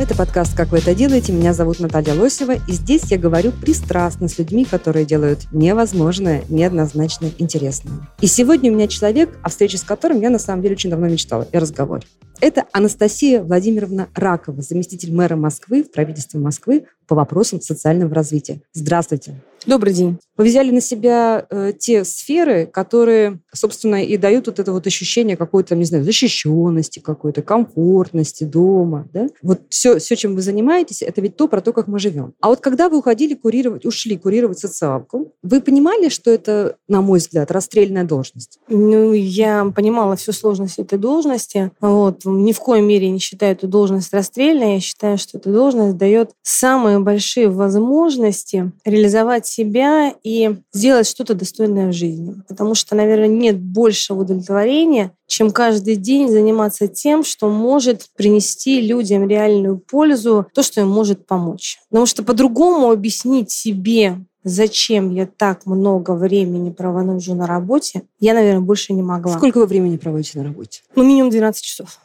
Это подкаст «Как вы это делаете?». Меня зовут Наталья Лосева, и здесь я говорю пристрастно с людьми, которые делают невозможное, неоднозначно интересное. И сегодня у меня человек, о встрече с которым я на самом деле очень давно мечтала, и разговор. Это Анастасия Владимировна Ракова, заместитель мэра Москвы в правительстве Москвы по вопросам социального развития. Здравствуйте. Добрый день. Вы взяли на себя э, те сферы, которые, собственно, и дают вот это вот ощущение какой-то, не знаю, защищенности какой-то, комфортности дома, да? Вот все, все, чем вы занимаетесь, это ведь то про то, как мы живем. А вот когда вы уходили курировать, ушли курировать социалку, вы понимали, что это, на мой взгляд, расстрельная должность? Ну, я понимала всю сложность этой должности. Вот. Ни в коей мере не считаю эту должность расстрельной. Я считаю, что эта должность дает самые большие возможности реализовать себя и сделать что-то достойное в жизни. Потому что, наверное, нет большего удовлетворения, чем каждый день заниматься тем, что может принести людям реальную пользу, то, что им может помочь. Потому что по-другому объяснить себе, зачем я так много времени провожу на работе, я, наверное, больше не могла. Сколько вы времени проводите на работе? Ну, минимум 12 часов.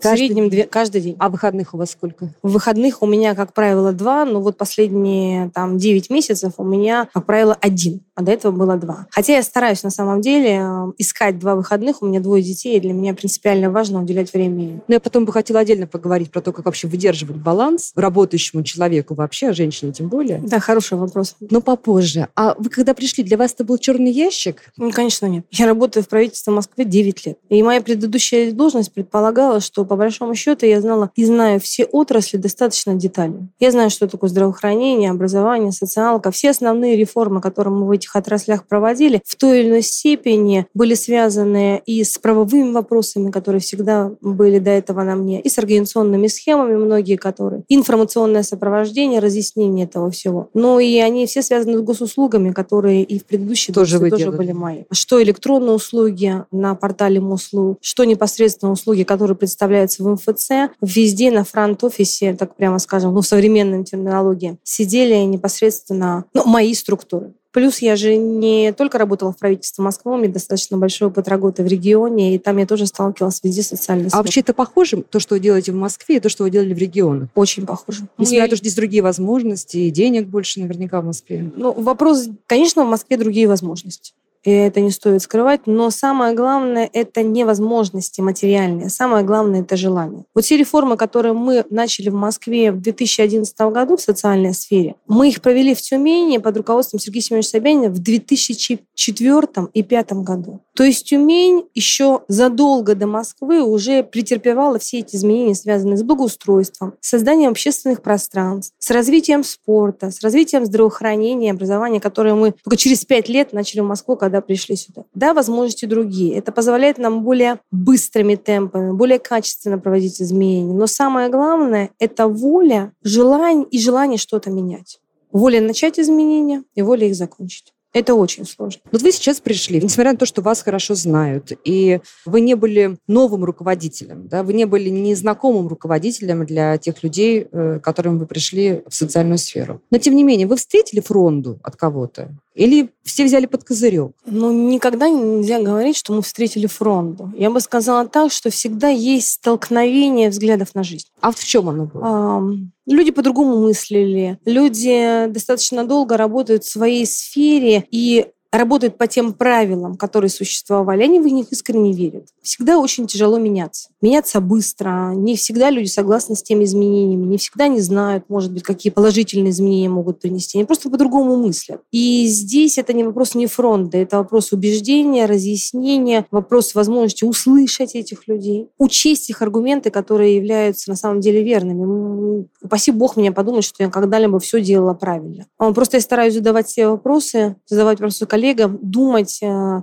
В Каждый среднем две- каждый день. А выходных у вас сколько? В выходных у меня, как правило, два, но вот последние там 9 месяцев у меня, как правило, один, а до этого было два. Хотя я стараюсь на самом деле э, искать два выходных, у меня двое детей, и для меня принципиально важно уделять время им. Ну, я потом бы хотела отдельно поговорить про то, как вообще выдерживать баланс работающему человеку вообще, а женщине тем более. Да, хороший вопрос. Но попозже. А вы когда пришли, для вас это был черный ящик? Ну, конечно, нет. Я работаю в правительстве Москвы 9 лет. И моя предыдущая должность предполагала, что по большому счету я знала и знаю все отрасли достаточно детально. Я знаю, что такое здравоохранение, образование, социалка. Все основные реформы, которые мы в этих отраслях проводили, в той или иной степени были связаны и с правовыми вопросами, которые всегда были до этого на мне, и с организационными схемами, многие которые, информационное сопровождение, разъяснение этого всего. Ну и они все связаны с госуслугами, которые и в предыдущей Тоже тоже делали. были мои. Что электронные услуги на портале МОСЛУ, что непосредственно услуги, которые представляются в МФЦ, везде на фронт-офисе, так прямо скажем, ну, в современной терминологии, сидели непосредственно ну, мои структуры. Плюс я же не только работала в правительстве Москвы, у меня достаточно большой опыт работы в регионе, и там я тоже сталкивалась везде социальной А вообще это похоже, то, что вы делаете в Москве, и то, что вы делали в регионах? очень похоже. Несмотря на то, что здесь другие возможности, и денег больше наверняка в Москве. Ну, вопрос, конечно, в Москве другие возможности. И это не стоит скрывать, но самое главное – это не возможности материальные, самое главное – это желание. Вот все реформы, которые мы начали в Москве в 2011 году в социальной сфере, мы их провели в Тюмени под руководством Сергея Семеновича Собянина в 2004 и 2005 году. То есть Тюмень еще задолго до Москвы уже претерпевала все эти изменения, связанные с благоустройством, с созданием общественных пространств, с развитием спорта, с развитием здравоохранения, образования, которые мы только через пять лет начали в Москву, пришли сюда. Да, возможности другие. Это позволяет нам более быстрыми темпами, более качественно проводить изменения. Но самое главное – это воля, желание и желание что-то менять. Воля начать изменения и воля их закончить. Это очень сложно. Вот вы сейчас пришли, несмотря на то, что вас хорошо знают, и вы не были новым руководителем, да, вы не были незнакомым руководителем для тех людей, э, к которым вы пришли в социальную сферу. Но, тем не менее, вы встретили фронду от кого-то? Или все взяли под козырек? Ну, никогда нельзя говорить, что мы встретили фронту. Я бы сказала так, что всегда есть столкновение взглядов на жизнь. А в чем оно было? Ам, Люди по-другому мыслили. Люди достаточно долго работают в своей сфере и работают по тем правилам, которые существовали, они в них искренне верят. Всегда очень тяжело меняться. Меняться быстро. Не всегда люди согласны с теми изменениями, не всегда не знают, может быть, какие положительные изменения могут принести. Они просто по-другому мыслят. И здесь это не вопрос не фронта, это вопрос убеждения, разъяснения, вопрос возможности услышать этих людей, учесть их аргументы, которые являются на самом деле верными. Упаси бог меня подумать, что я когда-либо все делала правильно. А Просто я стараюсь задавать все вопросы, задавать вопросы коллегам, думать, э,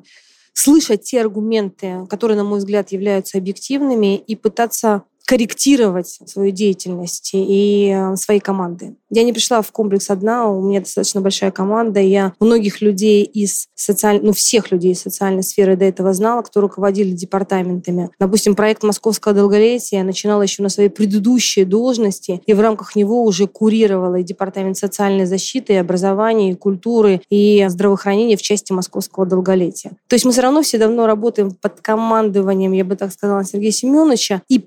слышать те аргументы, которые, на мой взгляд, являются объективными, и пытаться корректировать свою деятельность и э, свои команды. Я не пришла в комплекс одна, у меня достаточно большая команда, я многих людей из социальной, ну, всех людей из социальной сферы до этого знала, кто руководили департаментами. Допустим, проект «Московского долголетия» я начинала еще на своей предыдущей должности, и в рамках него уже курировала и департамент социальной защиты, и образования, и культуры, и здравоохранения в части московского долголетия. То есть мы все равно все давно работаем под командованием, я бы так сказала, Сергея Семеновича, и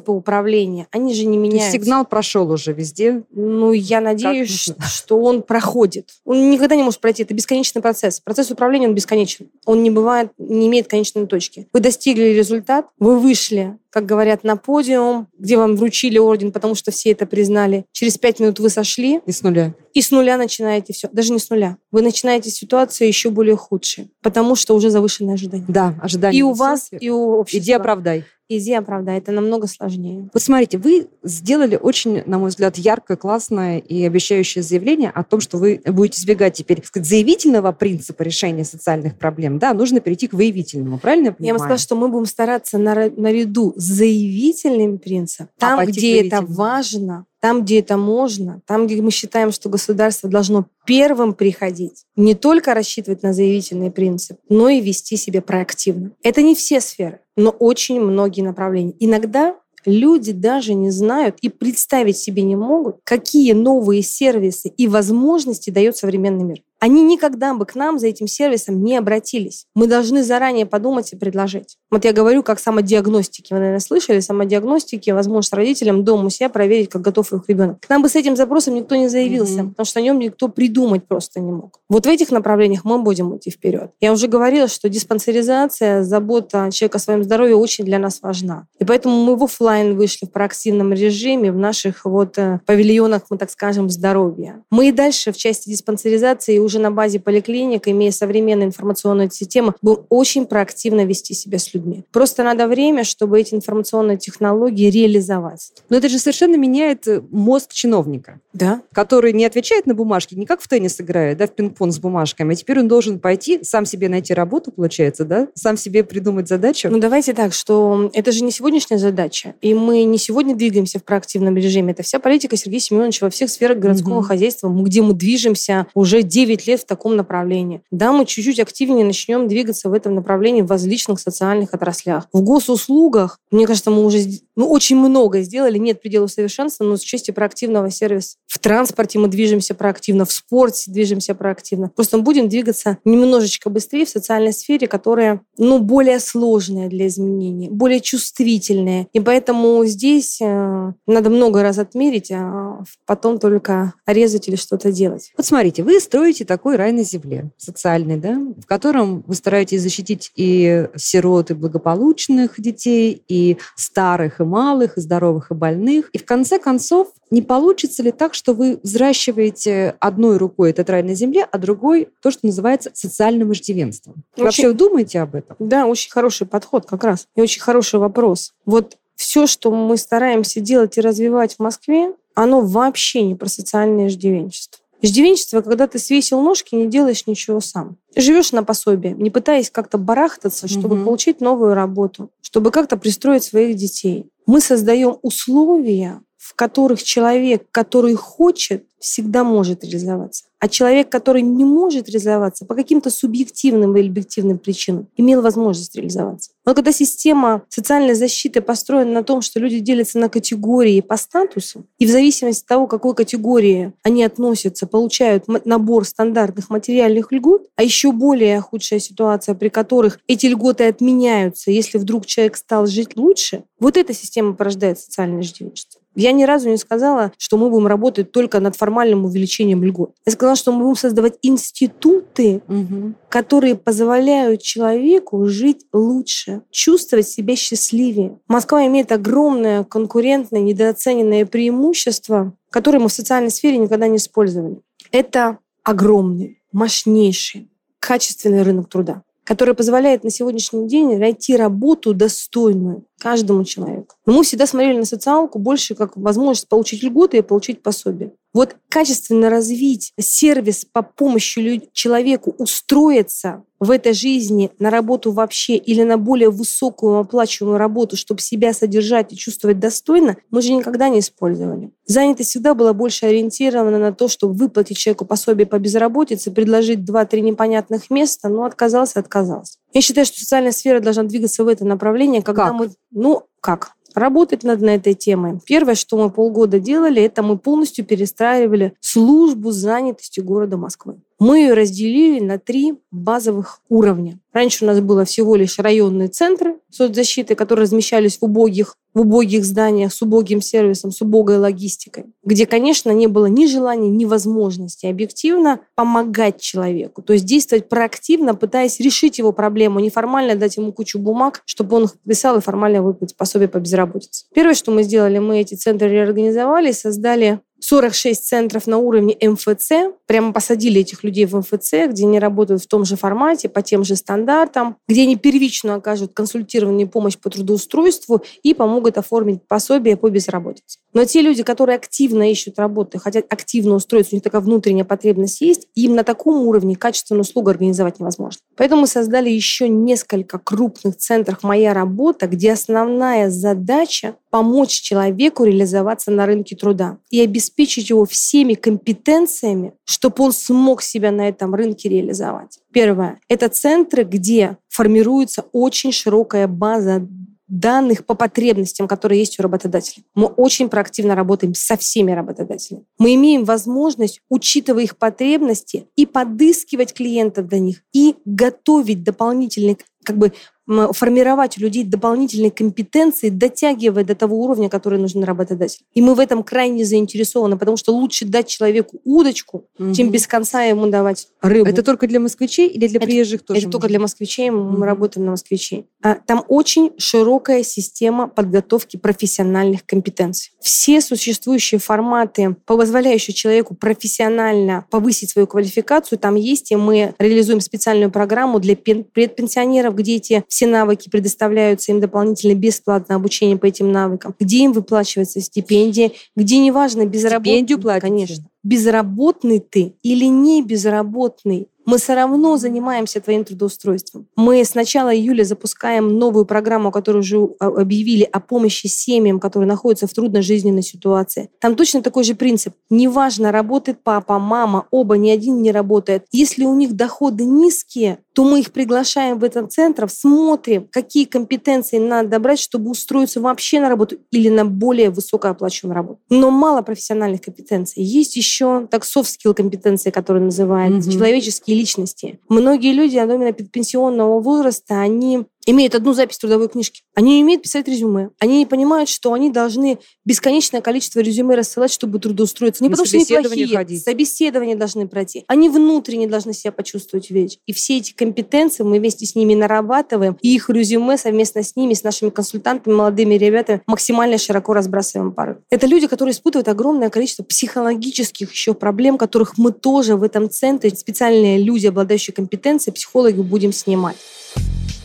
принципы управления, они же не меняются. сигнал прошел уже везде. Ну, я надеюсь, что он проходит. Он никогда не может пройти. Это бесконечный процесс. Процесс управления, он бесконечен. Он не бывает, не имеет конечной точки. Вы достигли результат, вы вышли как говорят, на подиум, где вам вручили орден, потому что все это признали. Через пять минут вы сошли. И с нуля. И с нуля начинаете все. Даже не с нуля. Вы начинаете ситуацию еще более худшей, потому что уже завышенные ожидания. Да, ожидания. И у вас, и у общества. Иди оправдай. Иди оправдай. Это намного сложнее. Вот смотрите, вы сделали очень, на мой взгляд, яркое, классное и обещающее заявление о том, что вы будете избегать теперь, так сказать, заявительного принципа решения социальных проблем. Да, нужно перейти к выявительному, правильно я понимаю? Я вам сказала, что мы будем стараться наряду с заявительным принципом, а там, а где это важно, там, где это можно, там, где мы считаем, что государство должно первым приходить, не только рассчитывать на заявительный принцип, но и вести себя проактивно. Это не все сферы, но очень многие направления. Иногда люди даже не знают и представить себе не могут, какие новые сервисы и возможности дает современный мир они никогда бы к нам за этим сервисом не обратились. Мы должны заранее подумать и предложить. Вот я говорю как самодиагностики. Вы, наверное, слышали самодиагностики, возможность родителям дома у себя проверить, как готов их ребенок. К нам бы с этим запросом никто не заявился, mm-hmm. потому что о нем никто придумать просто не мог. Вот в этих направлениях мы будем идти вперед. Я уже говорила, что диспансеризация, забота человека о своем здоровье очень для нас важна. И поэтому мы в офлайн вышли в проактивном режиме в наших вот э, павильонах, мы так скажем, здоровья. Мы и дальше в части диспансеризации уже на базе поликлиник, имея современные информационные системы, будем очень проактивно вести себя с людьми. Просто надо время, чтобы эти информационные технологии реализовать. Но это же совершенно меняет э, мозг чиновника. Да. Который не отвечает на бумажки, не как в теннис играет, да, в пинг-понг с бумажками, а теперь он должен пойти, сам себе найти работу, получается, да, сам себе придумать задачу. Ну, давайте так, что это же не сегодняшняя задача, и мы не сегодня двигаемся в проактивном режиме. Это вся политика Сергея Семеновича во всех сферах городского угу. хозяйства, где мы движемся уже 9 10 лет в таком направлении. Да, мы чуть-чуть активнее начнем двигаться в этом направлении в различных социальных отраслях. В госуслугах, мне кажется, мы уже ну, очень много сделали, нет предела совершенства, но с части проактивного сервиса. В транспорте мы движемся проактивно, в спорте движемся проактивно. Просто мы будем двигаться немножечко быстрее в социальной сфере, которая ну, более сложная для изменений, более чувствительная. И поэтому здесь э, надо много раз отмерить, а потом только резать или что-то делать. Вот смотрите, вы строите такой рай на земле, социальный, да, в котором вы стараетесь защитить и сирот, и благополучных детей, и старых, и малых, и здоровых, и больных. И в конце концов, не получится ли так, что вы взращиваете одной рукой этот рай на земле, а другой то, что называется социальным иждивенством? Очень... Вообще думаете об этом? Да, очень хороший подход как раз. И очень хороший вопрос. Вот все, что мы стараемся делать и развивать в Москве, оно вообще не про социальное иждивенчество. Иждивенчество, когда ты свесил ножки, не делаешь ничего сам. Живешь на пособие, не пытаясь как-то барахтаться, чтобы угу. получить новую работу, чтобы как-то пристроить своих детей. Мы создаем условия, в которых человек, который хочет, всегда может реализоваться. А человек, который не может реализоваться по каким-то субъективным или объективным причинам, имел возможность реализоваться. Но когда система социальной защиты построена на том, что люди делятся на категории по статусу, и в зависимости от того, какой категории они относятся, получают набор стандартных материальных льгот, а еще более худшая ситуация, при которых эти льготы отменяются, если вдруг человек стал жить лучше, вот эта система порождает социальное иждивенчество. Я ни разу не сказала, что мы будем работать только над формальным увеличением льгот. Я сказала, что мы будем создавать институты, угу. которые позволяют человеку жить лучше, чувствовать себя счастливее. Москва имеет огромное конкурентное, недооцененное преимущество, которое мы в социальной сфере никогда не использовали. Это огромный, мощнейший, качественный рынок труда который позволяет на сегодняшний день найти работу достойную каждому человеку. Но мы всегда смотрели на социалку больше как возможность получить льготы и получить пособие. Вот качественно развить сервис по помощи человеку устроиться в этой жизни на работу вообще или на более высокую оплачиваемую работу, чтобы себя содержать и чувствовать достойно, мы же никогда не использовали. Занятость всегда была больше ориентирована на то, чтобы выплатить человеку пособие по безработице, предложить 2-3 непонятных места, но отказался, отказался. Я считаю, что социальная сфера должна двигаться в это направление, когда как? мы... Ну, как? работать над этой темой. Первое, что мы полгода делали, это мы полностью перестраивали службу занятости города Москвы. Мы ее разделили на три базовых уровня. Раньше у нас было всего лишь районные центры соцзащиты, которые размещались в убогих, в убогих зданиях с убогим сервисом, с убогой логистикой, где, конечно, не было ни желания, ни возможности объективно помогать человеку, то есть действовать проактивно, пытаясь решить его проблему, неформально дать ему кучу бумаг, чтобы он их писал и формально выплатить пособие по безработице. Первое, что мы сделали, мы эти центры реорганизовали, создали 46 центров на уровне МФЦ. Прямо посадили этих людей в МФЦ, где они работают в том же формате, по тем же стандартам, где они первично окажут консультирование помощь по трудоустройству и помогут оформить пособие по безработице. Но те люди, которые активно ищут работу, хотят активно устроиться, у них такая внутренняя потребность есть, им на таком уровне качественную услугу организовать невозможно. Поэтому мы создали еще несколько крупных центров «Моя работа», где основная задача помочь человеку реализоваться на рынке труда и обеспечить его всеми компетенциями, чтобы он смог себя на этом рынке реализовать. Первое. Это центры, где формируется очень широкая база данных по потребностям, которые есть у работодателя. Мы очень проактивно работаем со всеми работодателями. Мы имеем возможность, учитывая их потребности, и подыскивать клиентов для них, и готовить дополнительные как бы формировать у людей дополнительные компетенции, дотягивая до того уровня, который нужен работодатель. И мы в этом крайне заинтересованы, потому что лучше дать человеку удочку, угу. чем без конца ему давать рыбу. Это только для москвичей или для это, приезжих тоже? Это можно? только для москвичей, мы угу. работаем на москвичей. А, там очень широкая система подготовки профессиональных компетенций. Все существующие форматы, позволяющие человеку профессионально повысить свою квалификацию, там есть, и мы реализуем специальную программу для предпенсионеров, где эти все навыки предоставляются им дополнительно бесплатно обучение по этим навыкам, где им выплачивается стипендия, где неважно безработный... Стипендию платите? Конечно. Безработный ты или не безработный, мы все равно занимаемся твоим трудоустройством. Мы с начала июля запускаем новую программу, которую уже объявили о помощи семьям, которые находятся в трудной жизненной ситуации. Там точно такой же принцип. Неважно, работает папа, мама, оба, ни один не работает. Если у них доходы низкие, то мы их приглашаем в этот центр, смотрим, какие компетенции надо брать, чтобы устроиться вообще на работу или на более высокооплачиваемую работу. Но мало профессиональных компетенций. Есть еще так soft skill компетенции, которые называют, mm-hmm. человеческие личности. Многие люди, особенно пенсионного возраста, они имеют одну запись трудовой книжки. Они не умеют писать резюме. Они не понимают, что они должны бесконечное количество резюме рассылать, чтобы трудоустроиться. Не На потому что они плохие. Ходить. Собеседование должны пройти. Они внутренне должны себя почувствовать вещь. И все эти компетенции мы вместе с ними нарабатываем. И их резюме совместно с ними, с нашими консультантами, молодыми ребятами максимально широко разбрасываем пары. Это люди, которые испытывают огромное количество психологических еще проблем, которых мы тоже в этом центре, специальные люди, обладающие компетенцией, психологи будем снимать.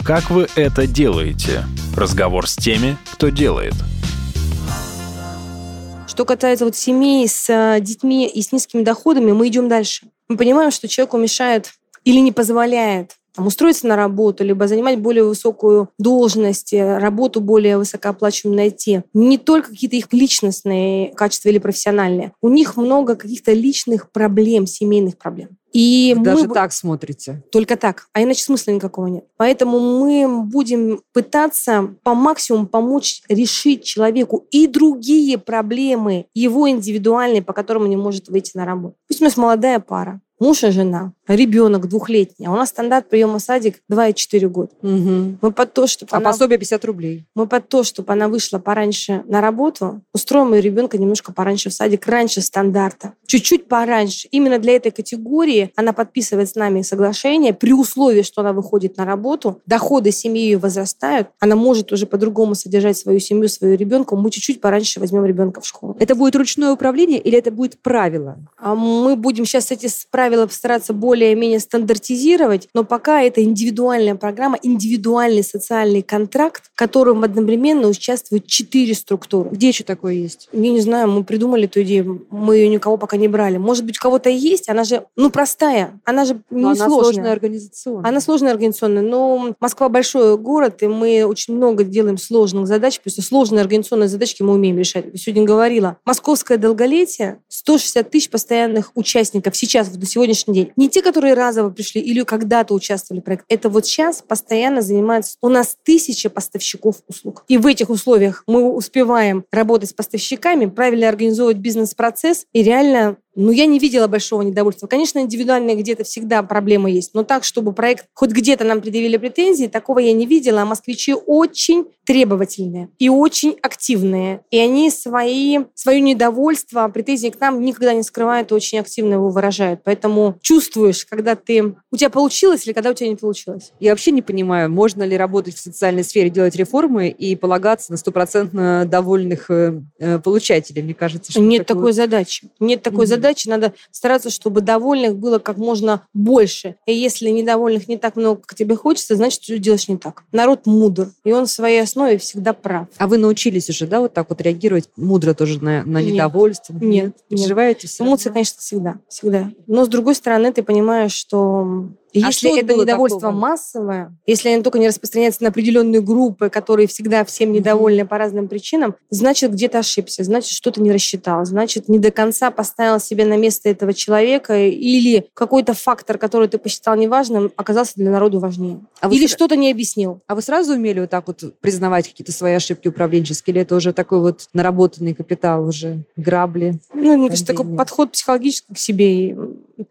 Как вы это делаете? Разговор с теми, кто делает. Что касается вот семей с э, детьми и с низкими доходами, мы идем дальше. Мы понимаем, что человеку мешает или не позволяет там, устроиться на работу, либо занимать более высокую должность, э, работу более высокооплачиваемую найти. Не только какие-то их личностные качества или профессиональные. У них много каких-то личных проблем, семейных проблем. И Вы мы даже так смотрите. Только так. А иначе смысла никакого нет. Поэтому мы будем пытаться по максимуму помочь решить человеку и другие проблемы его индивидуальные, по которым он не может выйти на работу. Пусть у нас молодая пара муж и жена, ребенок двухлетний, а у нас стандарт приема садик 2,4 года. Угу. Мы под то, чтобы а она... пособие 50 рублей. Мы под то, чтобы она вышла пораньше на работу, устроим ее ребенка немножко пораньше в садик, раньше стандарта. Чуть-чуть пораньше. Именно для этой категории она подписывает с нами соглашение при условии, что она выходит на работу, доходы семьи ее возрастают, она может уже по-другому содержать свою семью, своего ребенка, мы чуть-чуть пораньше возьмем ребенка в школу. Это будет ручное управление или это будет правило? А мы будем сейчас эти правила постараться более более-менее стандартизировать, но пока это индивидуальная программа, индивидуальный социальный контракт, в котором одновременно участвуют четыре структуры. Где еще такое есть? Я не знаю, мы придумали эту идею, мы ее никого пока не брали. Может быть, у кого-то есть, она же, ну, простая, она же не Но она сложная. сложная организационно. Она сложная организационная, но Москва большой город, и мы очень много делаем сложных задач, что сложные организационные задачки мы умеем решать. Я сегодня говорила, московское долголетие, 160 тысяч постоянных участников сейчас, на сегодняшний день. Не те, которые разово пришли или когда-то участвовали в проекте. Это вот сейчас постоянно занимается... У нас тысяча поставщиков услуг. И в этих условиях мы успеваем работать с поставщиками, правильно организовывать бизнес-процесс и реально ну, я не видела большого недовольства. Конечно, индивидуально где-то всегда проблемы есть, но так, чтобы проект хоть где-то нам предъявили претензии, такого я не видела. А москвичи очень требовательные и очень активные. И они свои, свое недовольство, претензии к нам никогда не скрывают и очень активно его выражают. Поэтому чувствуешь, когда ты... У тебя получилось или когда у тебя не получилось. Я вообще не понимаю, можно ли работать в социальной сфере, делать реформы и полагаться на стопроцентно довольных э, э, получателей. Мне кажется, что Нет такое- такой задачи. Нет такой Мгм. задачи. Надо стараться, чтобы довольных было как можно больше. И если недовольных не так много, как тебе хочется, значит, ты делаешь не так. Народ мудр, и он в своей основе всегда прав. А вы научились уже, да, вот так вот реагировать мудро тоже на, на Нет. недовольство? Нет, нет. Переживаете все Эмоции, конечно, всегда, всегда. Но с другой стороны, ты понимаешь, что А если это недовольство такого? массовое, если оно только не распространяется на определенные группы, которые всегда всем недовольны по разным причинам, значит, где-то ошибся, значит, что-то не рассчитал, значит, не до конца поставил себя на место этого человека или какой-то фактор, который ты посчитал неважным, оказался для народа важнее. А или с- что-то не объяснил. А вы сразу умели вот так вот признавать какие-то свои ошибки управленческие, или это уже такой вот наработанный капитал уже, грабли? Ну, мне кажется, такой подход психологический к себе. И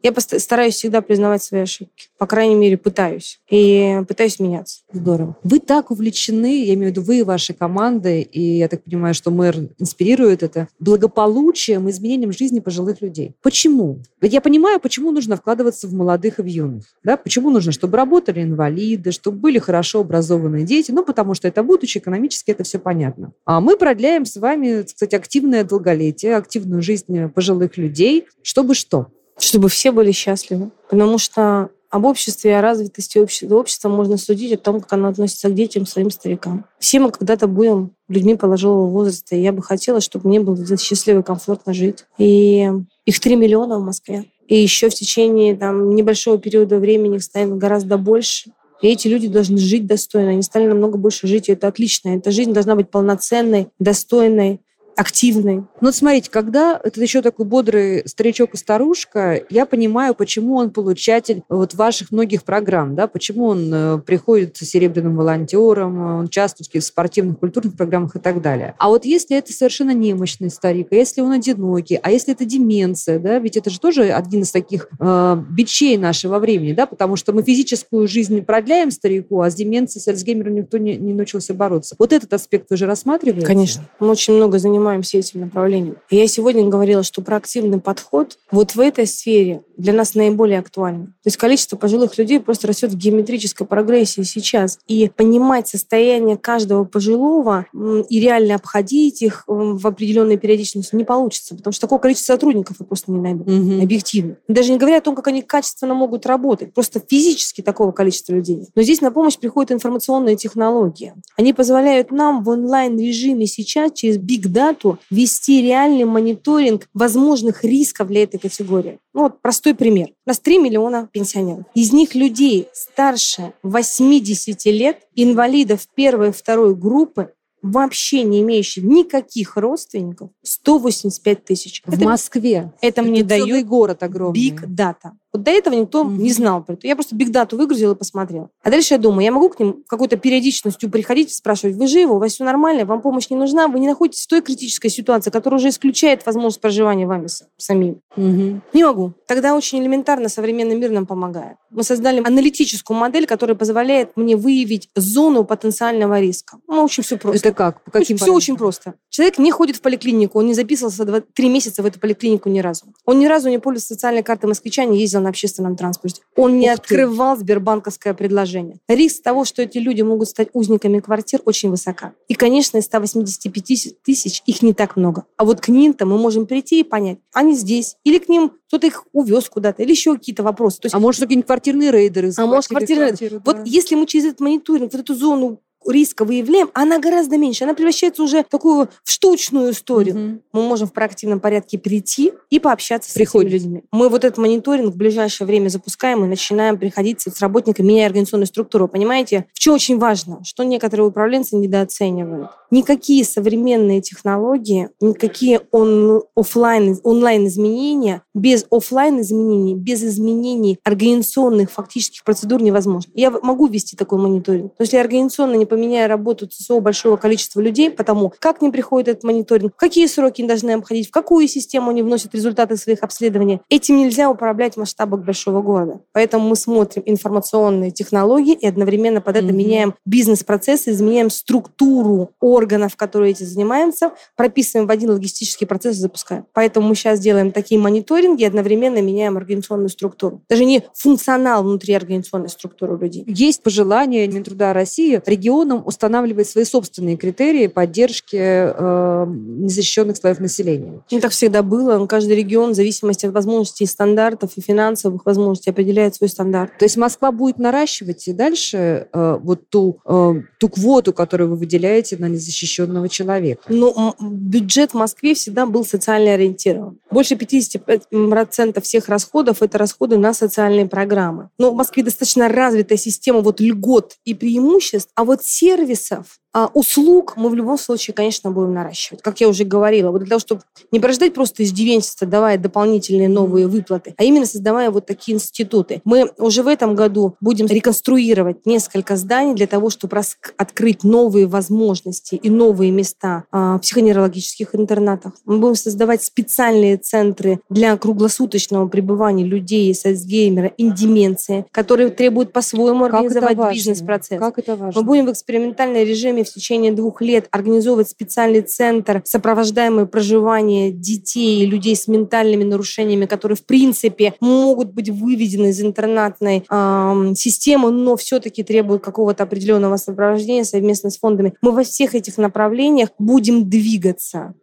Я стараюсь всегда признавать свои ошибки. По крайней мере, пытаюсь. И пытаюсь меняться. Здорово. Вы так увлечены, я имею в виду вы и ваши команды, и я так понимаю, что мэр инспирирует это, благополучием, изменением жизни пожилых людей. Почему? Ведь я понимаю, почему нужно вкладываться в молодых и в юных. Да? Почему нужно, чтобы работали инвалиды, чтобы были хорошо образованные дети, ну, потому что это будущее, экономически это все понятно. А мы продляем с вами, кстати, активное долголетие, активную жизнь пожилых людей, чтобы что? Чтобы все были счастливы. Потому что об обществе о развитости общества, общества можно судить о том, как оно относится к детям, своим старикам. Все мы когда-то будем людьми пожилого возраста, и я бы хотела, чтобы мне было счастливо и комфортно жить. И их 3 миллиона в Москве. И еще в течение там, небольшого периода времени их станет гораздо больше. И эти люди должны жить достойно. Они стали намного больше жить, и это отлично. Эта жизнь должна быть полноценной, достойной, активной. Ну, вот смотрите, когда это еще такой бодрый старичок и старушка, я понимаю, почему он получатель вот ваших многих программ, да, почему он э, приходит серебряным волонтером, э, он участвует в спортивных, культурных программах и так далее. А вот если это совершенно немощный старик, а если он одинокий, а если это деменция, да, ведь это же тоже один из таких э, бичей нашего времени, да, потому что мы физическую жизнь продляем старику, а с деменцией, с Альцгеймером никто не, не научился бороться. Вот этот аспект вы же рассматриваете? Конечно. Мы очень много занимаемся этим направлением. Я сегодня говорила, что проактивный подход вот в этой сфере для нас наиболее актуальный. То есть количество пожилых людей просто растет в геометрической прогрессии сейчас. И понимать состояние каждого пожилого и реально обходить их в определенной периодичности не получится, потому что такого количества сотрудников я просто не найду. Мгм. Объективно. Даже не говоря о том, как они качественно могут работать. Просто физически такого количества людей. Но здесь на помощь приходят информационные технологии. Они позволяют нам в онлайн-режиме сейчас через Big Data вести реальный мониторинг возможных рисков для этой категории. Ну вот простой пример. У нас 3 миллиона пенсионеров. Из них людей старше 80 лет, инвалидов первой и второй группы, вообще не имеющих никаких родственников, 185 тысяч. В Это- Москве. это мне Это целый дает город огромный. Big Data. Вот до этого никто Мгм. не знал про это. Я просто Data выгрузила и посмотрела. А дальше я думаю, я могу к ним какой-то периодичностью приходить и спрашивать, вы живы, у вас все нормально, вам помощь не нужна, вы не находитесь в той критической ситуации, которая уже исключает возможность проживания вами самим. Мгм. Не могу. Тогда очень элементарно современный мир нам помогает. Мы создали аналитическую модель, которая позволяет мне выявить зону потенциального риска. Ну, очень все просто. Это как? По каким Все очень просто. Человек не ходит в поликлинику, он не записывался три месяца в эту поликлинику ни разу. Он ни разу не пользуется социальной картой москвича, не ездил на общественном транспорте. Он не Ух ты. открывал сбербанковское предложение. Риск того, что эти люди могут стать узниками квартир, очень высока. И, конечно, из 185 тысяч их не так много. А вот к ним-то мы можем прийти и понять, они здесь. Или к ним кто-то их увез куда-то, или еще какие-то вопросы. То есть А может, какие-нибудь квартирные рейдеры а может, захватили квартиры... квартиру, Вот да. если мы через этот мониторинг, вот эту зону риска выявляем, она гораздо меньше. Она превращается уже в такую в штучную историю. Мгм. Мы можем в проактивном порядке прийти и пообщаться с Приходите. этими людьми. Мы вот этот мониторинг в ближайшее время запускаем и начинаем приходить с работниками, меняя организационную структуру. Понимаете, в чем очень важно, что некоторые управленцы недооценивают. Никакие современные технологии, никакие он, офлайн, онлайн изменения без офлайн изменений, без изменений организационных фактических процедур невозможно. Я могу вести такой мониторинг. Но если я организационно не поменяю работу ЦСО большого количества людей, потому как ним приходит этот мониторинг, какие сроки они должны обходить, в какую систему они вносят результаты своих обследований, этим нельзя управлять в масштабах большого города. Поэтому мы смотрим информационные технологии и одновременно под это Мгм. меняем бизнес-процессы, изменяем структуру органов, которые этим занимаются, прописываем в один логистический процесс и запускаем. Поэтому мы сейчас делаем такие мониторинги и одновременно меняем организационную структуру. Даже не функционал внутри организационной структуры людей. Есть пожелание Минтруда России регионам устанавливать свои собственные критерии поддержки э, незащищенных слоев населения. Ну, так всегда было. Каждый регион в зависимости от возможностей, стандартов и финансовых возможностей определяет свой стандарт. То есть Москва будет наращивать и дальше э, вот ту, э, ту квоту, которую вы выделяете на незащищенного человека. М, бюджет в Москве всегда был социально ориентирован. Больше 50% всех расходов – это расходы на социальные программы. Но в Москве достаточно развитая система вот льгот и преимуществ, а вот сервисов, услуг мы в любом случае, конечно, будем наращивать. Как я уже говорила, вот для того, чтобы не порождать просто издевенчество, давая дополнительные новые выплаты, а именно создавая вот такие институты. Мы уже в этом году будем реконструировать несколько зданий для того, чтобы открыть новые возможности и новые места а, в психоневрологических интернатах. Мы будем создавать специальные центры для круглосуточного пребывания людей с Альцгеймера и деменцией, которые требуют по-своему организовать бизнес-процесс. Как это важно? Мы будем в экспериментальном режиме в течение двух лет организовывать специальный центр, сопровождаемый проживание детей и людей с ментальными нарушениями, которые, в принципе, могут быть выведены из интернатной ам, системы, но все-таки требуют какого-то определенного сопровождения совместно с фондами. Мы во всех этих направлениях будем двигаться.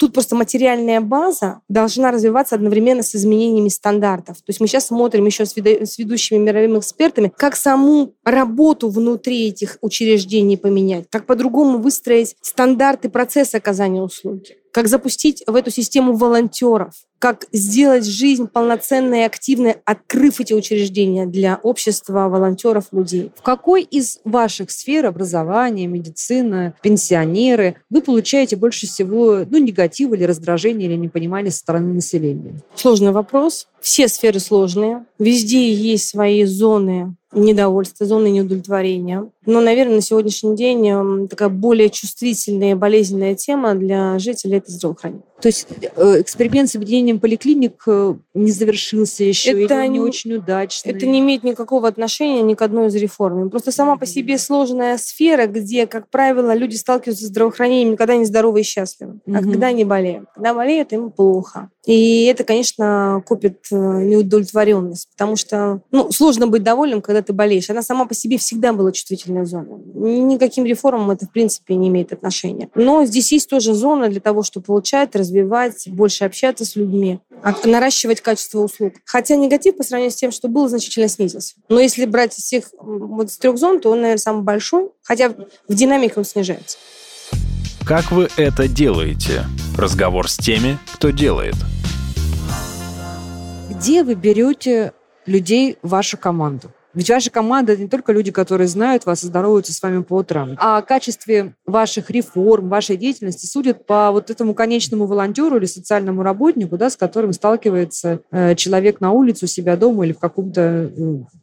Тут просто материальная база должна развиваться одновременно с изменениями стандартов. То есть мы сейчас смотрим еще с ведущими мировыми экспертами, как саму работу внутри этих учреждений поменять, как по-другому выстроить стандарты процесса оказания услуги, как запустить в эту систему волонтеров, как сделать жизнь полноценной и активной, открыв эти учреждения для общества волонтеров людей. В какой из ваших сфер образования, медицина, пенсионеры вы получаете больше всего ну, негатива или раздражения или непонимания со стороны населения? Сложный вопрос. Все сферы сложные. Везде есть свои зоны недовольства, зоны неудовлетворения. Но, наверное, на сегодняшний день м, такая более чувствительная и болезненная тема для жителей – это здравоохранение. То есть э, эксперимент с объединением поликлиник э, не завершился еще Это или он не не- очень удачный? Это не имеет никакого отношения ни к одной из реформ. Просто сама по себе сложная сфера, где, как правило, люди сталкиваются с здравоохранением никогда не здоровы и счастливы, а Мгм. когда они болеют. Когда болеют, им плохо. И это, конечно, копит э, неудовлетворенность, потому что ну, сложно быть довольным, когда ты болеешь. Она сама по себе всегда была чувствительной зоной. Никаким реформам это, в принципе, не имеет отношения. Но здесь есть тоже зона для того, чтобы получать, развивать, больше общаться с людьми, а- наращивать качество услуг. Хотя негатив по сравнению с тем, что было, значительно снизился. Но если брать из всех вот из трех зон, то он, наверное, самый большой, хотя в динамике он снижается. Как вы это делаете? Разговор с теми, кто делает. Где вы берете людей в вашу команду? Ведь ваша команда – это не только люди, которые знают вас и здороваются с вами по утрам. А о качестве ваших реформ, вашей деятельности судят по вот этому конечному волонтеру или социальному работнику, да, с которым сталкивается э, человек на улице, у себя дома или в каком-то э,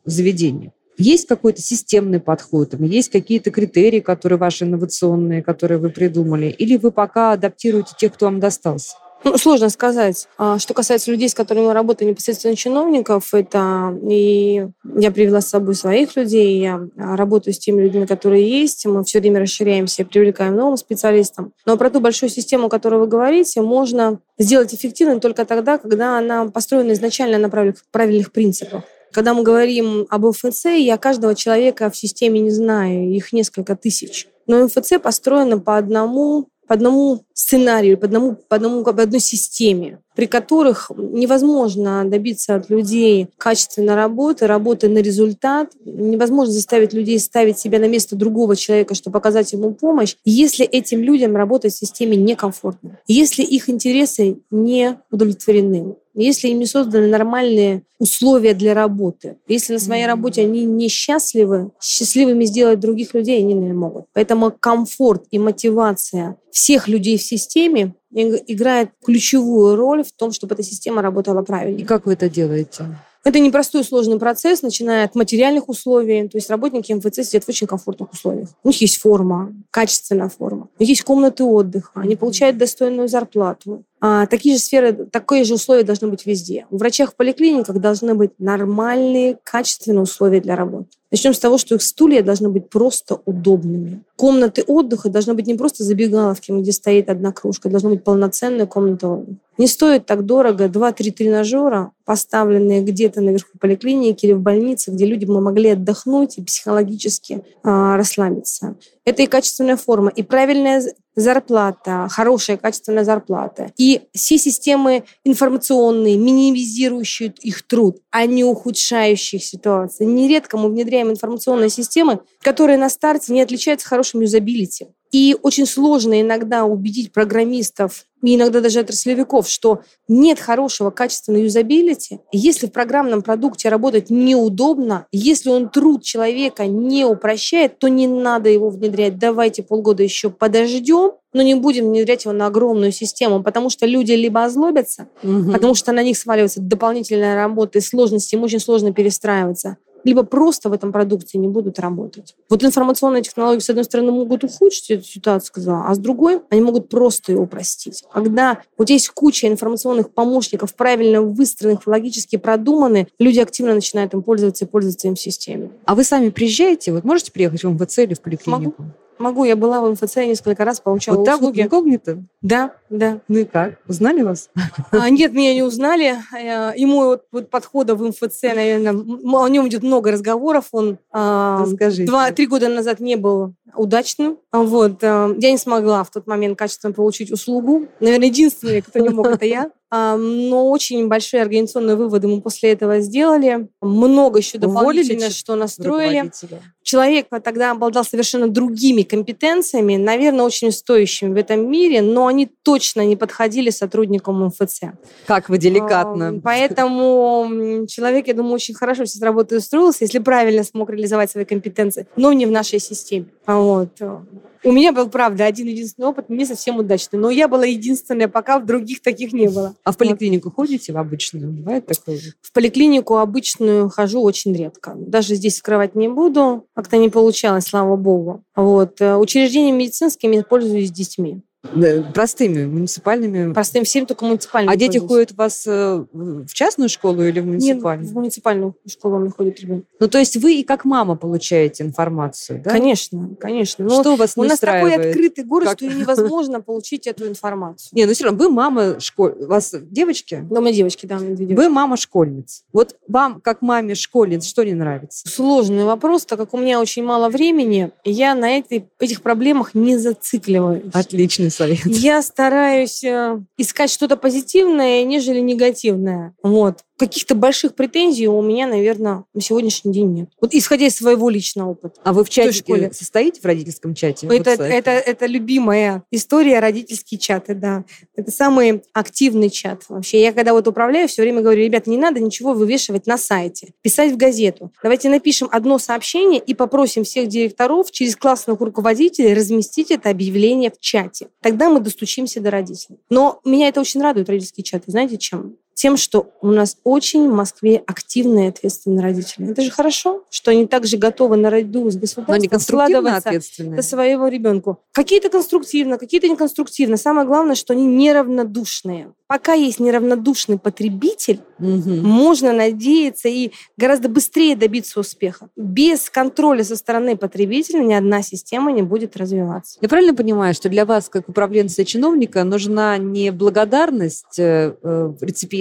заведении. Есть какой-то системный подход, есть какие-то критерии, которые ваши инновационные, которые вы придумали, или вы пока адаптируете тех, кто вам достался? Ну, сложно сказать. А что касается людей, с которыми мы работаем, непосредственно чиновников, это и я привела с собой своих людей, я работаю с теми людьми, которые есть, мы все время расширяемся, привлекаем новым специалистам. Но про ту большую систему, о которой вы говорите, можно сделать эффективной только тогда, когда она построена изначально на правильных, принципах. Когда мы говорим об МФЦ, я каждого человека в системе не знаю, их несколько тысяч. Но МФЦ построена по одному по одному сценарию, по, одному, по, одному, по одной системе, при которых невозможно добиться от людей качественной работы, работы на результат, невозможно заставить людей ставить себя на место другого человека, чтобы показать ему помощь, если этим людям работать в системе некомфортно, если их интересы не удовлетворены если им не созданы нормальные условия для работы, если на своей работе они несчастливы, счастливыми сделать других людей они не могут. Поэтому комфорт и мотивация всех людей в системе играет ключевую роль в том, чтобы эта система работала правильно. И как вы это делаете? Это непростой сложный процесс, начиная от материальных условий. То есть работники МФЦ сидят в очень комфортных условиях. У них есть форма, качественная форма. У них есть комнаты отдыха. Они получают достойную зарплату. А, такие же сферы, такие же условия должны быть везде. У врачах в поликлиниках должны быть нормальные, качественные условия для работы. Начнем с того, что их стулья должны быть просто удобными. Комнаты отдыха должны быть не просто забегаловки, где стоит одна кружка, должна быть полноценная комната отдыха. Не стоит так дорого 2-3 тренажера, поставленные где-то наверху поликлиники или в больнице, где люди могли отдохнуть и психологически а, расслабиться. Это и качественная форма, и правильная зарплата, хорошая качественная зарплата. И все системы информационные, минимизирующие их труд, а не ухудшающие ситуацию. Нередко мы внедряем информационные системы, которые на старте не отличаются хорошим юзабилити. И очень сложно иногда убедить программистов и иногда даже отраслевиков, что нет хорошего качественного юзабилити, если в программном продукте работать неудобно, если он труд человека не упрощает, то не надо его внедрять. Давайте полгода еще подождем, но не будем внедрять его на огромную систему, потому что люди либо озлобятся, угу. потому что на них сваливается дополнительная работа и сложности, им очень сложно перестраиваться либо просто в этом продукте не будут работать. Вот информационные технологии, с одной стороны, могут ухудшить эту ситуацию, сказала, а с другой, они могут просто ее упростить. Когда вот есть куча информационных помощников, правильно выстроенных, логически продуманы, люди активно начинают им пользоваться и пользоваться им в системе. А вы сами приезжаете? Вот можете приехать в МВЦ или в поликлинику? Могу. Могу, я была в МФЦ несколько раз, получала вот так услуги. Вот инкогнито? Да, да. Ну и как? Узнали вас? А, нет, меня не узнали. Э, ему вот, вот подхода в МФЦ, наверное, о нем идет много разговоров. Он а, два-три года назад не был удачным. Вот. Э, я не смогла в тот момент качественно получить услугу. Наверное, единственный, кто не мог, это я. Но очень большие организационные выводы мы после этого сделали. Много еще дополнительно, что настроили. Человек тогда обладал совершенно другими компетенциями, наверное, очень стоящими в этом мире, но они точно не подходили сотрудникам МФЦ. Как вы деликатно. Поэтому человек, я думаю, очень хорошо с работой устроился, если правильно смог реализовать свои компетенции, но не в нашей системе. Вот. У меня был, правда, один единственный опыт, не совсем удачный, но я была единственная, пока в других таких не было. А в поликлинику вот. ходите в обычную? Бывает такое? В поликлинику обычную хожу очень редко. Даже здесь скрывать не буду. Как-то не получалось, слава богу. Вот. Э, учреждениями медицинскими пользуюсь детьми. Простыми, муниципальными? Простым всем, только муниципальными. А дети ходят у вас э, в частную школу или в муниципальную? Нет, в муниципальную школу меня ходят ребенок. Ну, то есть вы и как мама получаете информацию, да? Конечно, конечно. Но что вас У нас такой открытый город, как? что невозможно получить эту информацию. Не, ну все равно, вы мама школь... У вас девочки? Да, мы девочки, да, мы девочки. Вы мама школьниц. Вот вам, как маме школьниц, что не нравится? Сложный вопрос, так как у меня очень мало времени, я на этой, этих проблемах не зацикливаюсь. Отличный совет. Я стараюсь э, искать что-то позитивное, нежели негативное. Вот каких-то больших претензий у меня, наверное, на сегодняшний день нет. Вот исходя из своего личного опыта. А вы в чате в школе состоите в родительском чате? Это, это, это любимая история родительские чаты, да. Это самый активный чат вообще. Я когда вот управляю, все время говорю, ребята, не надо ничего вывешивать на сайте, писать в газету. Давайте напишем одно сообщение и попросим всех директоров через классных руководителей разместить это объявление в чате. Тогда мы достучимся до родителей. Но меня это очень радует, родительские чаты. Знаете чем? Тем, что у нас очень в Москве активные ответственные родители. Это же хорошо, что они также готовы наряду с государством ответственные. за своего ребенку. Какие-то конструктивно, какие-то неконструктивно. Самое главное, что они неравнодушные. Пока есть неравнодушный потребитель, Мгм. можно надеяться и гораздо быстрее добиться успеха. Без контроля со стороны потребителя ни одна система не будет развиваться. Я правильно понимаю, что для вас, как управленца и чиновника, нужна не благодарность э, э,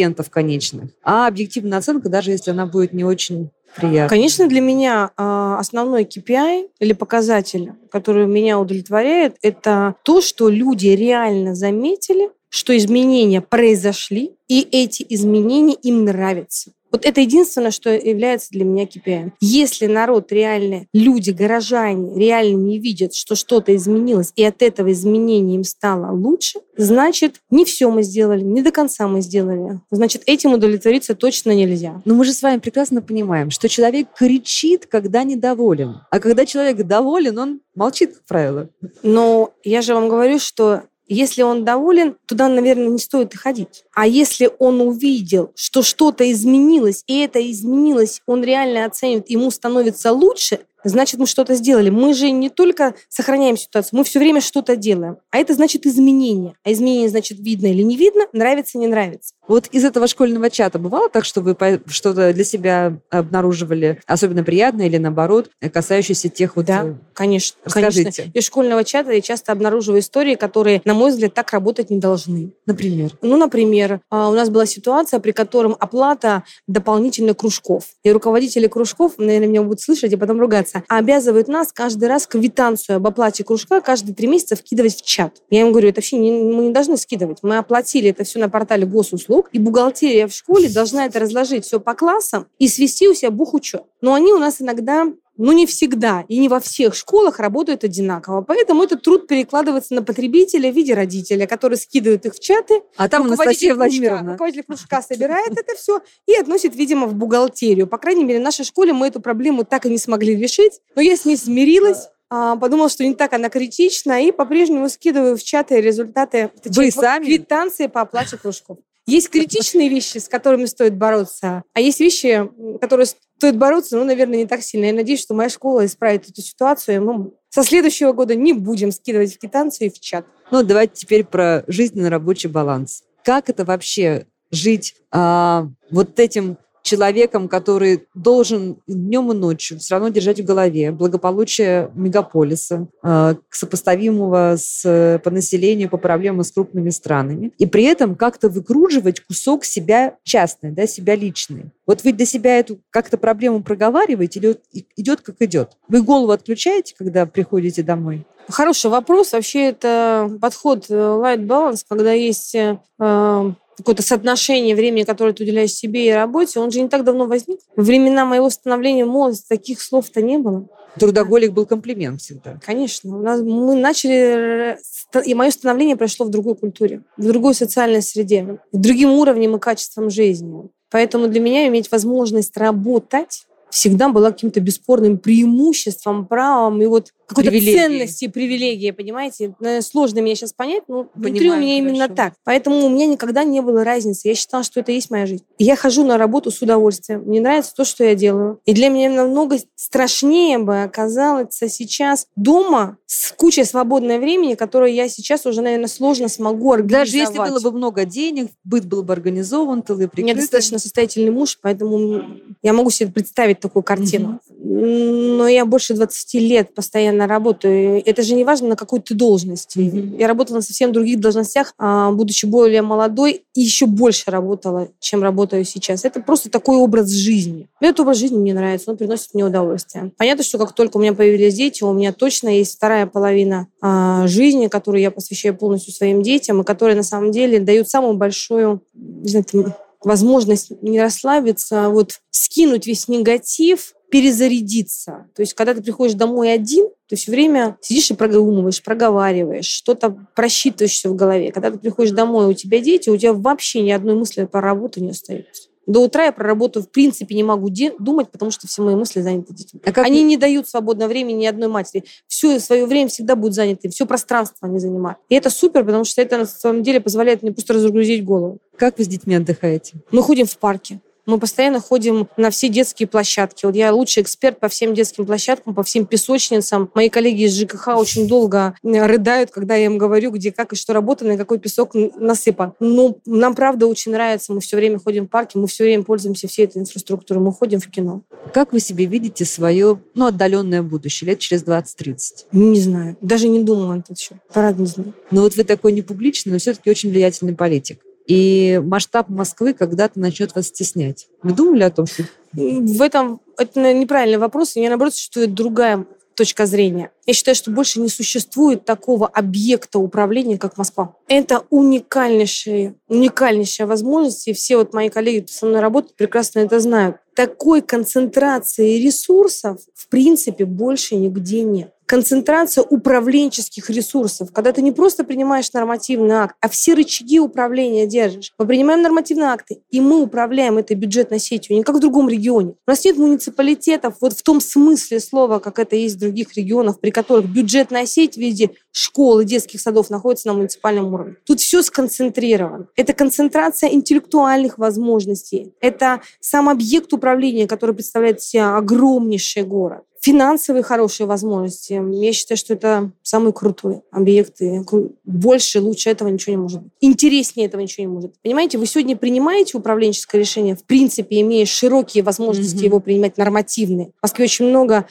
реципиентов конечных, а объективная оценка, даже если она будет не очень приятной? Конечно, для меня а, основной KPI или показатель, который меня удовлетворяет, это то, что люди реально заметили, что изменения произошли, и эти изменения им нравятся. Вот это единственное, что является для меня KPI. Если народ реально, люди, горожане реально не видят, что что-то изменилось, и от этого изменения им стало лучше, значит, не все мы сделали, не до конца мы сделали. Значит, этим удовлетвориться точно нельзя. Но мы же с вами прекрасно понимаем, что человек кричит, когда недоволен. А когда человек доволен, он молчит, как правило. Но я же вам говорю, что если он доволен, туда, наверное, не стоит и ходить. А если он увидел, что что-то изменилось, и это изменилось, он реально оценивает, ему становится лучше, значит, мы что-то сделали. Мы же не только сохраняем ситуацию, мы все время что-то делаем. А это значит изменение. А изменение значит видно или не видно, нравится, не нравится. Вот из этого школьного чата бывало так, что вы что-то для себя обнаруживали особенно приятное или наоборот, касающееся тех вот... Да, э, конечно. Расскажите. конечно. Из школьного чата я часто обнаруживаю истории, которые, на мой взгляд, так работать не должны. Например. Ну, например, а, у нас была ситуация, при котором оплата дополнительных кружков. И руководители кружков, наверное, меня будут слышать и потом ругаться, обязывают нас каждый раз квитанцию об оплате кружка каждые три месяца вкидывать в чат. Я им говорю, это вообще не, мы не должны скидывать. Мы оплатили это все на портале госуслуг, и бухгалтерия в школе должна это разложить все по классам и свести у себя бухучет. Но они у нас иногда ну, не всегда и не во всех школах работают одинаково. Поэтому этот труд перекладывается на потребителя в виде родителя, который скидывает их в чаты, А там Анастасия Владимировна. руководитель кружка собирает это все и относит, видимо, в бухгалтерию. По крайней мере, в нашей школе мы эту проблему так и не смогли решить. Но я с ней смирилась, а, подумала, что не так она критична, и по-прежнему скидываю в чаты результаты Вы точнее, сами? квитанции по оплате кружков. Есть критичные вещи, с которыми стоит бороться, а есть вещи, которые стоит бороться, ну, наверное, не так сильно. Я надеюсь, что моя школа исправит эту ситуацию. и Мы со следующего года не будем скидывать в квитанции в чат. Ну, давайте теперь про жизненно-рабочий баланс. Как это вообще жить а, вот этим человеком, который должен днем и ночью все равно держать в голове благополучие мегаполиса, а, сопоставимого с, э, по населению, по проблемам с крупными странами, и при этом как-то выкруживать кусок себя частный, да, себя личный. Вот вы для себя эту как-то проблему проговариваете или идет как идет? Вы голову отключаете, когда приходите домой? Хороший вопрос. Вообще это подход э, light balance, когда есть э, э, какое-то соотношение времени, которое ты уделяешь себе и работе, он же не так давно возник. Во времена моего становления в молодости таких слов-то не было. Трудоголик был комплимент всегда. Конечно. У нас, мы начали... И мое становление прошло в другой культуре, в другой социальной среде, с другим уровнем и качеством жизни. Поэтому для меня иметь возможность работать всегда была каким-то бесспорным преимуществом, правом и вот какой-то Привилегией. ценности, привилегии, понимаете? Сложно меня сейчас понять, но внутри у Понимаю, меня именно хорошо. так. Поэтому у меня никогда не было разницы. Я считала, что это и есть моя жизнь. Я хожу на работу с удовольствием. Мне нравится то, что я делаю. И для меня намного страшнее бы оказалось сейчас дома с кучей свободного времени, которое я сейчас уже, наверное, сложно смогу организовать. Даже если было бы много денег, быт был бы организован, тылы У меня прикрыты. достаточно состоятельный муж, поэтому я могу себе представить такую картину. Но я больше 20 лет постоянно работаю. Это же не важно, на какой ты должности. Мгм. Я работала на совсем других должностях, а, будучи более молодой, и еще больше работала, чем работаю сейчас. Это просто такой образ жизни. Мне Этот образ жизни мне нравится, он приносит мне удовольствие. Понятно, что как только у меня появились дети, у меня точно есть вторая половина а, жизни, которую я посвящаю полностью своим детям, и которая на самом деле дают самую большую не знаю, возможность не расслабиться, а вот скинуть весь негатив, перезарядиться. То есть, когда ты приходишь домой один, ты все время сидишь и продумываешь, проговариваешь, что-то просчитываешься в голове. Когда ты приходишь домой, у тебя дети, у тебя вообще ни одной мысли по работе не остается. До утра я про работу в принципе не могу думать, потому что все мои мысли заняты детьми. А как Они не дают свободного времени ни одной матери. Все свое время всегда будут заняты, все пространство они занимают. И это супер, потому что это на самом деле позволяет мне просто разгрузить голову. Как вы с детьми отдыхаете? Мы ходим в парке. Мы постоянно ходим на все детские площадки. Вот я лучший эксперт по всем детским площадкам, по всем песочницам. Мои коллеги из ЖКХ очень долго рыдают, когда я им говорю, где как и что работано, и какой песок насыпан. Но нам, правда, очень нравится. Мы все время ходим в парке, мы все время пользуемся всей этой инфраструктурой. Мы ходим в кино. Как вы себе видите свое, ну, отдаленное будущее, лет через 20-30? Не знаю. Даже не думала этот счет. Правда, не знаю. Но вот вы такой не публичный, но все-таки очень влиятельный политик. И масштаб Москвы когда-то начнет вас стеснять. Вы думали о том, что... В этом это неправильный вопрос. У меня, наоборот, существует другая точка зрения. Я считаю, что больше не существует такого объекта управления, как Москва. Это уникальнейшая, уникальнейшая возможность, и все вот мои коллеги, кто со мной работают, прекрасно это знают. Такой концентрации ресурсов, в принципе, больше нигде нет. Концентрация управленческих ресурсов, когда ты не просто принимаешь нормативный акт, а все рычаги управления держишь. Мы принимаем нормативные акты, и мы управляем этой бюджетной сетью, не как в другом регионе. У нас нет муниципалитетов вот в том смысле слова, как это есть в других регионах, при которых бюджетная сеть в виде школ и детских садов находится на муниципальном уровне. Тут все сконцентрировано. Это концентрация интеллектуальных возможностей. Это сам объект управления, который представляет себя огромнейший город финансовые хорошие возможности. Я считаю, что это самый крутой объект. и кру- Больше, лучше этого ничего не может быть. Интереснее этого ничего не может. быть. Понимаете, вы сегодня принимаете управленческое решение, в принципе, имея широкие возможности Мгм. его принимать нормативные. В Москве очень много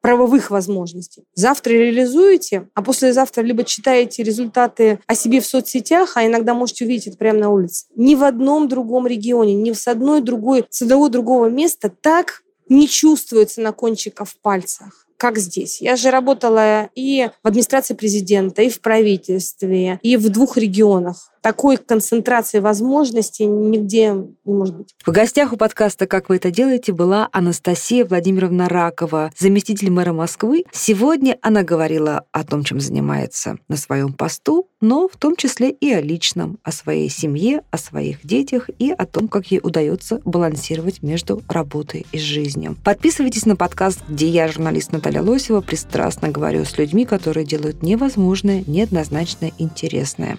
правовых возможностей. Завтра реализуете, а послезавтра либо читаете результаты о себе в соцсетях, а иногда можете увидеть это прямо на улице. Ни в одном другом регионе, ни с одной другой, с одного другого места так не чувствуется на кончиках пальцах как здесь. Я же работала и в администрации президента, и в правительстве, и в двух регионах. Такой концентрации возможностей нигде не может быть. В гостях у подкаста «Как вы это делаете» была Анастасия Владимировна Ракова, заместитель мэра Москвы. Сегодня она говорила о том, чем занимается на своем посту, но в том числе и о личном, о своей семье, о своих детях и о том, как ей удается балансировать между работой и жизнью. Подписывайтесь на подкаст, где я, журналист Наталья Лосева, пристрастно говорю с людьми, которые делают невозможное, неоднозначно интересное.